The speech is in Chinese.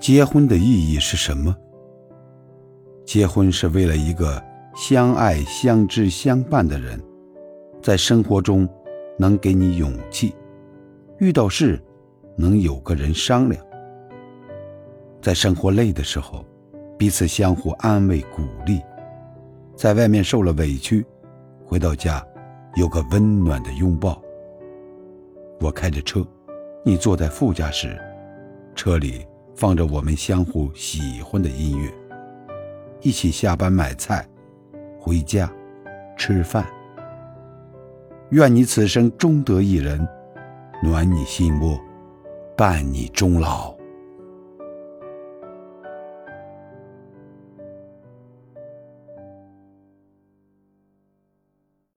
结婚的意义是什么？结婚是为了一个相爱、相知、相伴的人，在生活中能给你勇气，遇到事能有个人商量，在生活累的时候，彼此相互安慰鼓励，在外面受了委屈，回到家有个温暖的拥抱。我开着车，你坐在副驾驶，车里。放着我们相互喜欢的音乐，一起下班买菜，回家吃饭。愿你此生终得一人，暖你心窝，伴你终老。